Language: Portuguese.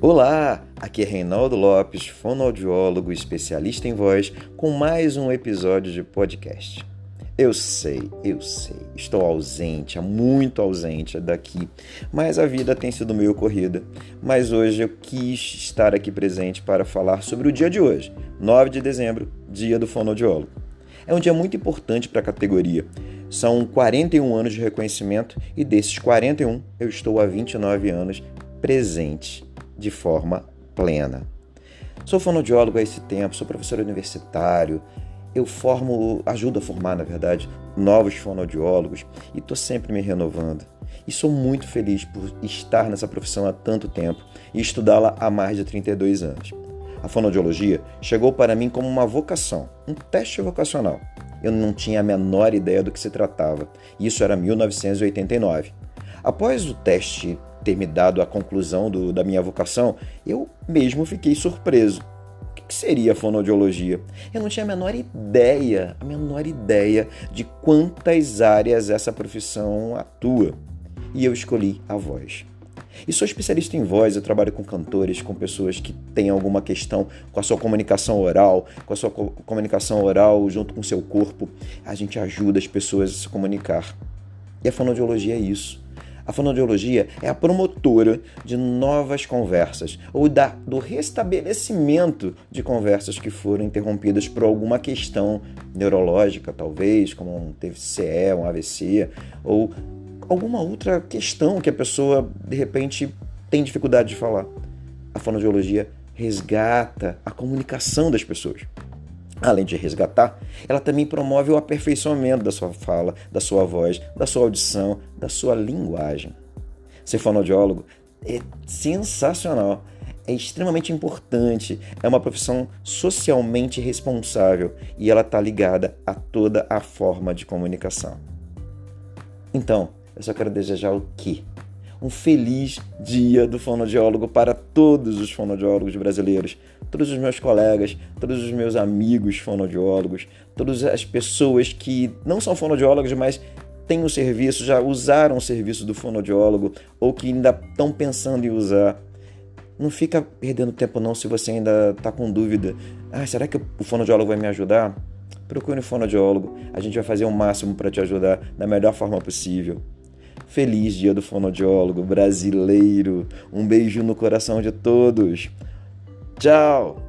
Olá, aqui é Reinaldo Lopes, fonoaudiólogo especialista em voz, com mais um episódio de podcast. Eu sei, eu sei, estou ausente, muito ausente daqui, mas a vida tem sido meio corrida. Mas hoje eu quis estar aqui presente para falar sobre o dia de hoje, 9 de dezembro, dia do fonoaudiólogo. É um dia muito importante para a categoria. São 41 anos de reconhecimento e desses 41 eu estou há 29 anos presente de forma plena. Sou fonoaudiólogo há esse tempo, sou professor universitário, eu formo, ajudo a formar, na verdade, novos fonoaudiólogos e estou sempre me renovando. E sou muito feliz por estar nessa profissão há tanto tempo e estudá-la há mais de 32 anos. A fonoaudiologia chegou para mim como uma vocação, um teste vocacional. Eu não tinha a menor ideia do que se tratava. Isso era 1989. Após o teste ter me dado a conclusão do, da minha vocação, eu mesmo fiquei surpreso. O que, seria a fonoaudiologia? Eu não tinha a menor ideia, a menor ideia de quantas áreas essa profissão atua. E eu escolhi a voz. E sou especialista em voz, eu trabalho com cantores, com pessoas que têm alguma questão com a sua comunicação oral, com a sua comunicação oral junto com o seu corpo. A gente ajuda as pessoas a se comunicar. E a fonoaudiologia é isso. A fonoaudiologia é a promotora de novas conversas ou da, do restabelecimento de conversas que foram interrompidas por alguma questão neurológica, talvez, como um TCE, um AVC, ou alguma outra questão que a pessoa de repente tem dificuldade de falar. A fonoaudiologia resgata a comunicação das pessoas. Além de resgatar, ela também promove o aperfeiçoamento da sua fala, da sua voz, da sua audição, da sua linguagem. Ser fonoaudiólogo é sensacional, é extremamente importante, é uma profissão socialmente responsável e ela está ligada a toda a forma de comunicação. Então, eu só quero desejar o quê? Um feliz dia do fonoaudiólogo para todos os fonoaudiólogos brasileiros, todos os meus colegas, todos os meus amigos fonoaudiólogos, todas as pessoas que não são fonoaudiólogos, mas têm o serviço, já usaram o serviço do fonoaudiólogo ou que ainda estão pensando em usar. Não fica perdendo tempo não se você ainda está com dúvida. Ah, será que o fonoaudiólogo vai me ajudar? Procure um fonoaudiólogo. A gente vai fazer o máximo para te ajudar da melhor forma possível. Feliz Dia do Fonoaudiólogo brasileiro. Um beijo no coração de todos. Tchau!